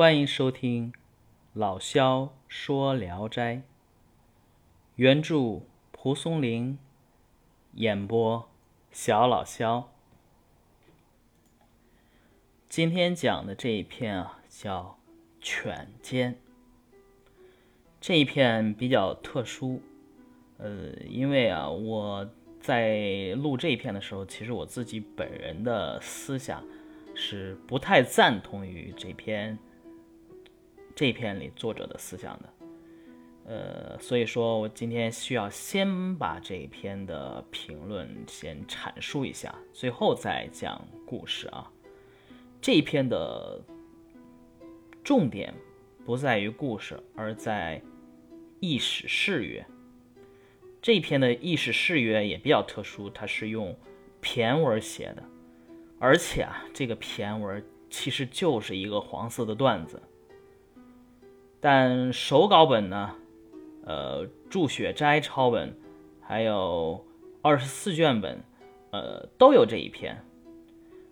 欢迎收听老萧说《聊斋》，原著蒲松龄，演播小老萧。今天讲的这一篇啊，叫《犬奸》。这一篇比较特殊，呃，因为啊，我在录这一篇的时候，其实我自己本人的思想是不太赞同于这篇。这篇里作者的思想的，呃，所以说我今天需要先把这一篇的评论先阐述一下，最后再讲故事啊。这一篇的重点不在于故事，而在意史誓约。这篇的意史誓约也比较特殊，它是用骈文写的，而且啊，这个骈文其实就是一个黄色的段子。但手稿本呢，呃，祝雪斋抄本，还有二十四卷本，呃，都有这一篇，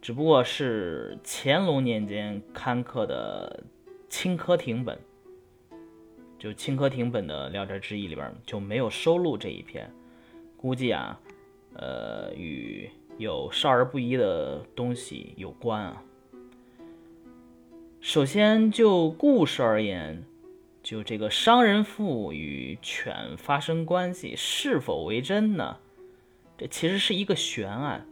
只不过是乾隆年间刊刻的清科亭本，就清科亭本的《聊斋志异》里边就没有收录这一篇，估计啊，呃，与有少儿不宜的东西有关啊。首先就故事而言。就这个商人父与犬发生关系是否为真呢？这其实是一个悬案。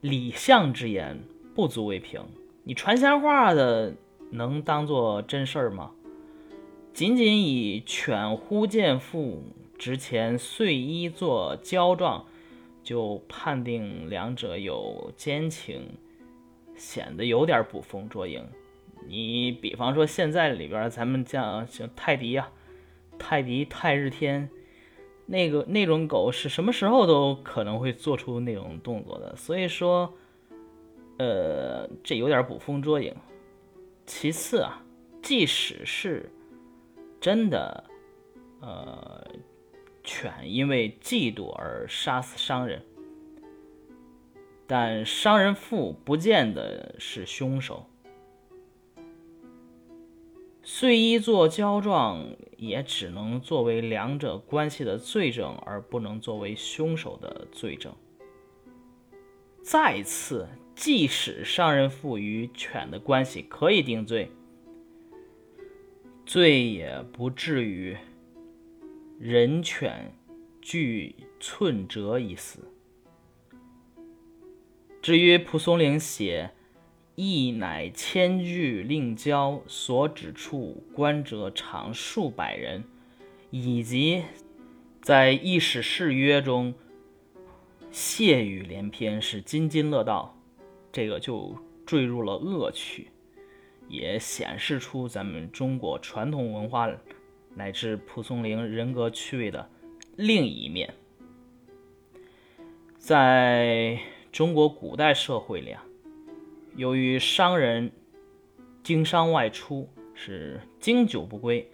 李相之言不足为凭，你传闲话的能当做真事儿吗？仅仅以犬忽见父之前碎衣做交状，就判定两者有奸情，显得有点捕风捉影。你比方说现在里边，咱们像像泰迪呀，泰迪、泰日天，那个那种狗是什么时候都可能会做出那种动作的，所以说，呃，这有点捕风捉影。其次啊，即使是真的，呃，犬因为嫉妒而杀死商人，但商人父不见得是凶手。碎衣做交状，也只能作为两者关系的罪证，而不能作为凶手的罪证。再次，即使商人妇与犬的关系可以定罪，罪也不至于人犬俱寸折一死。至于蒲松龄写。亦乃千句令交，所指处观者常数百人，以及在议史誓约中谢语连篇，是津津乐道，这个就坠入了恶趣，也显示出咱们中国传统文化乃至蒲松龄人格趣味的另一面。在中国古代社会里啊。由于商人经商外出是经久不归，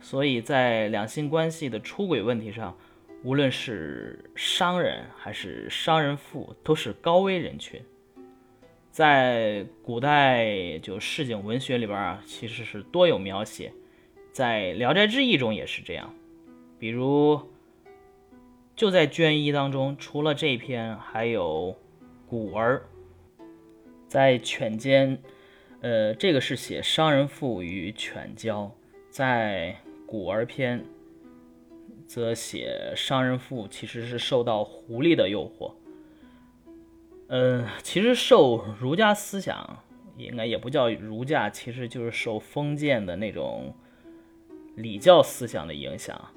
所以在两性关系的出轨问题上，无论是商人还是商人妇，都是高危人群。在古代就市井文学里边啊，其实是多有描写，在《聊斋志异》中也是这样。比如就在卷一当中，除了这篇，还有古儿。在犬间，呃，这个是写商人妇与犬交；在古儿篇，则写商人妇其实是受到狐狸的诱惑。嗯，其实受儒家思想，应该也不叫儒家，其实就是受封建的那种礼教思想的影响。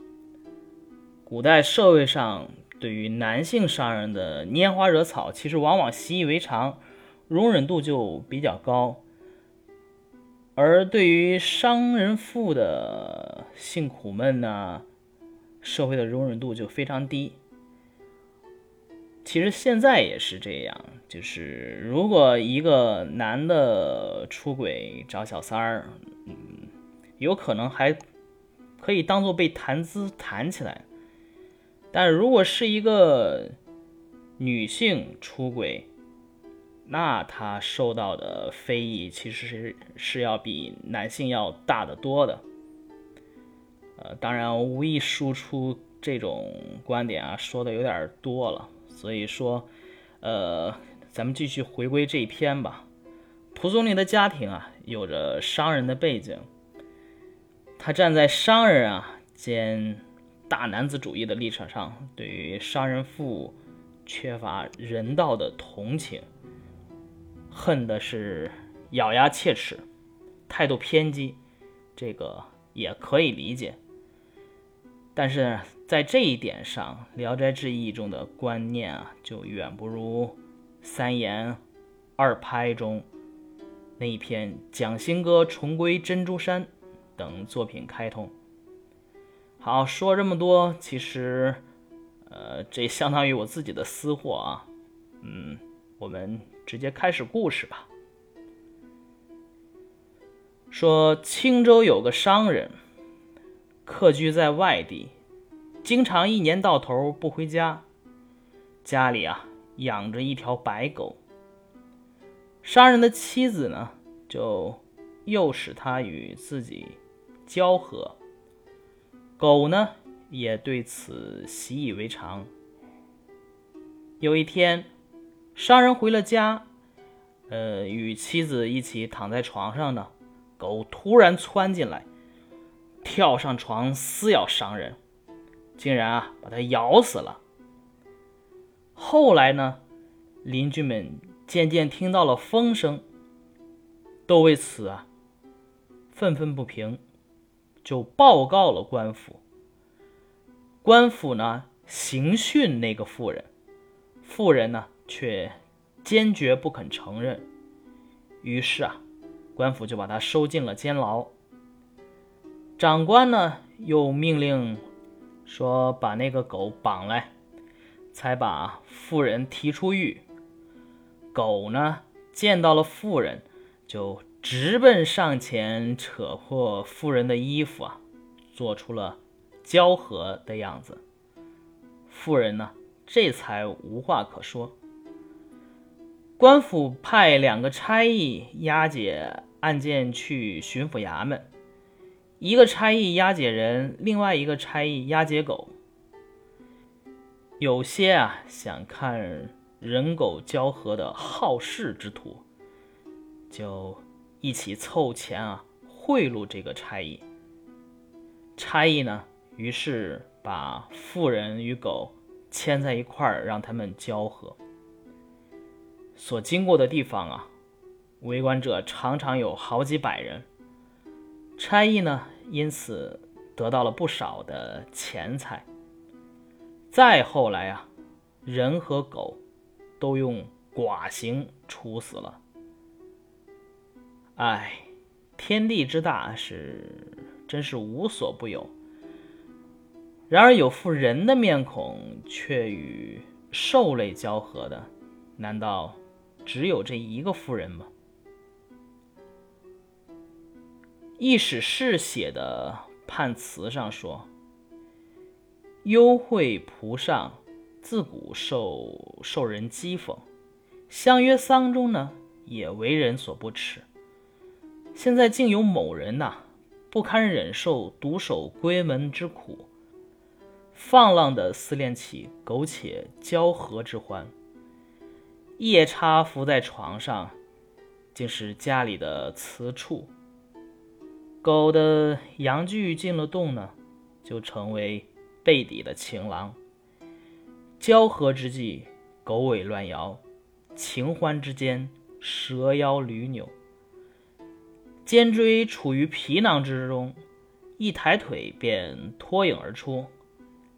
古代社会上对于男性商人的拈花惹草，其实往往习以为常。容忍度就比较高，而对于商人妇的性苦闷呢，社会的容忍度就非常低。其实现在也是这样，就是如果一个男的出轨找小三儿，嗯，有可能还可以当做被谈资谈起来，但如果是一个女性出轨，那他受到的非议其实是是要比男性要大得多的。呃，当然无意输出这种观点啊，说的有点多了。所以说，呃，咱们继续回归这一篇吧。蒲松龄的家庭啊，有着商人的背景，他站在商人啊兼大男子主义的立场上，对于商人妇缺乏人道的同情。恨的是咬牙切齿，态度偏激，这个也可以理解。但是在这一点上，《聊斋志异》中的观念啊，就远不如三言二拍中那一篇《蒋兴哥重归珍珠山》等作品开通。好，说这么多，其实，呃，这相当于我自己的私货啊。嗯，我们。直接开始故事吧。说青州有个商人，客居在外地，经常一年到头不回家，家里啊养着一条白狗。商人的妻子呢，就诱使他与自己交合，狗呢也对此习以为常。有一天。商人回了家，呃，与妻子一起躺在床上呢。狗突然窜进来，跳上床撕咬商人，竟然啊把他咬死了。后来呢，邻居们渐渐听到了风声，都为此啊愤愤不平，就报告了官府。官府呢刑讯那个妇人，妇人呢。却坚决不肯承认，于是啊，官府就把他收进了监牢。长官呢，又命令说把那个狗绑来，才把妇人提出狱。狗呢，见到了妇人，就直奔上前，扯破妇人的衣服啊，做出了交合的样子。妇人呢，这才无话可说。官府派两个差役押解案件去巡抚衙门，一个差役押解人，另外一个差役押解狗。有些啊想看人狗交合的好事之徒，就一起凑钱啊贿赂这个差役。差役呢，于是把妇人与狗牵在一块儿，让他们交合。所经过的地方啊，围观者常常有好几百人。差役呢，因此得到了不少的钱财。再后来啊，人和狗都用剐刑处死了。哎，天地之大，是真是无所不有。然而有副人的面孔却与兽类交合的，难道？只有这一个妇人吗？易史是写的判词上说：“幽会蒲上，自古受受人讥讽，相约丧中呢，也为人所不齿。现在竟有某人呐，不堪忍受独守闺门之苦，放浪的思恋起苟且交合之欢。”夜叉伏在床上，竟是家里的雌畜。狗的阳具进了洞呢，就成为背底的情郎。交合之际，狗尾乱摇；情欢之间，蛇腰驴扭。肩椎处于皮囊之中，一抬腿便脱颖而出，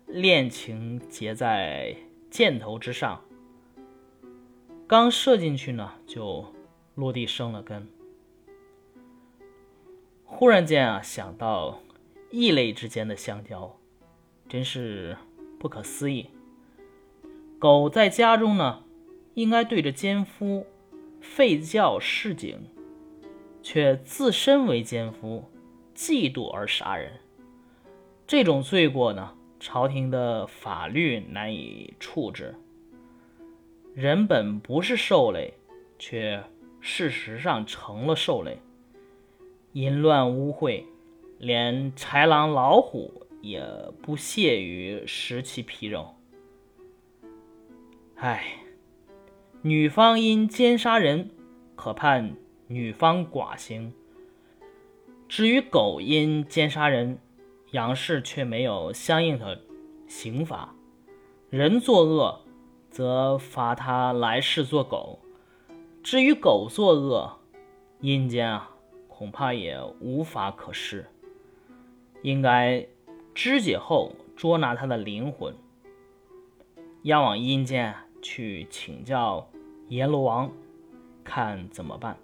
恋情结在箭头之上。刚射进去呢，就落地生了根。忽然间啊，想到异类之间的相交，真是不可思议。狗在家中呢，应该对着奸夫吠叫示警，却自身为奸夫，嫉妒而杀人。这种罪过呢，朝廷的法律难以处置。人本不是兽类，却事实上成了兽类，淫乱污秽，连豺狼老虎也不屑于食其皮肉。唉，女方因奸杀人，可判女方寡刑；至于狗因奸杀人，杨氏却没有相应的刑罚。人作恶，则罚他来世做狗；至于狗作恶，阴间啊，恐怕也无法可施。应该肢解后捉拿他的灵魂，押往阴间去请教阎罗王，看怎么办。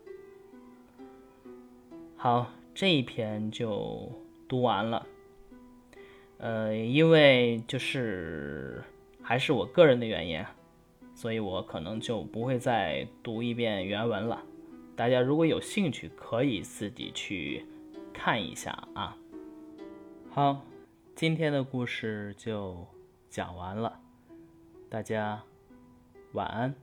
好，这一篇就读完了。呃，因为就是还是我个人的原因，所以我可能就不会再读一遍原文了。大家如果有兴趣，可以自己去看一下啊。好，今天的故事就讲完了，大家晚安。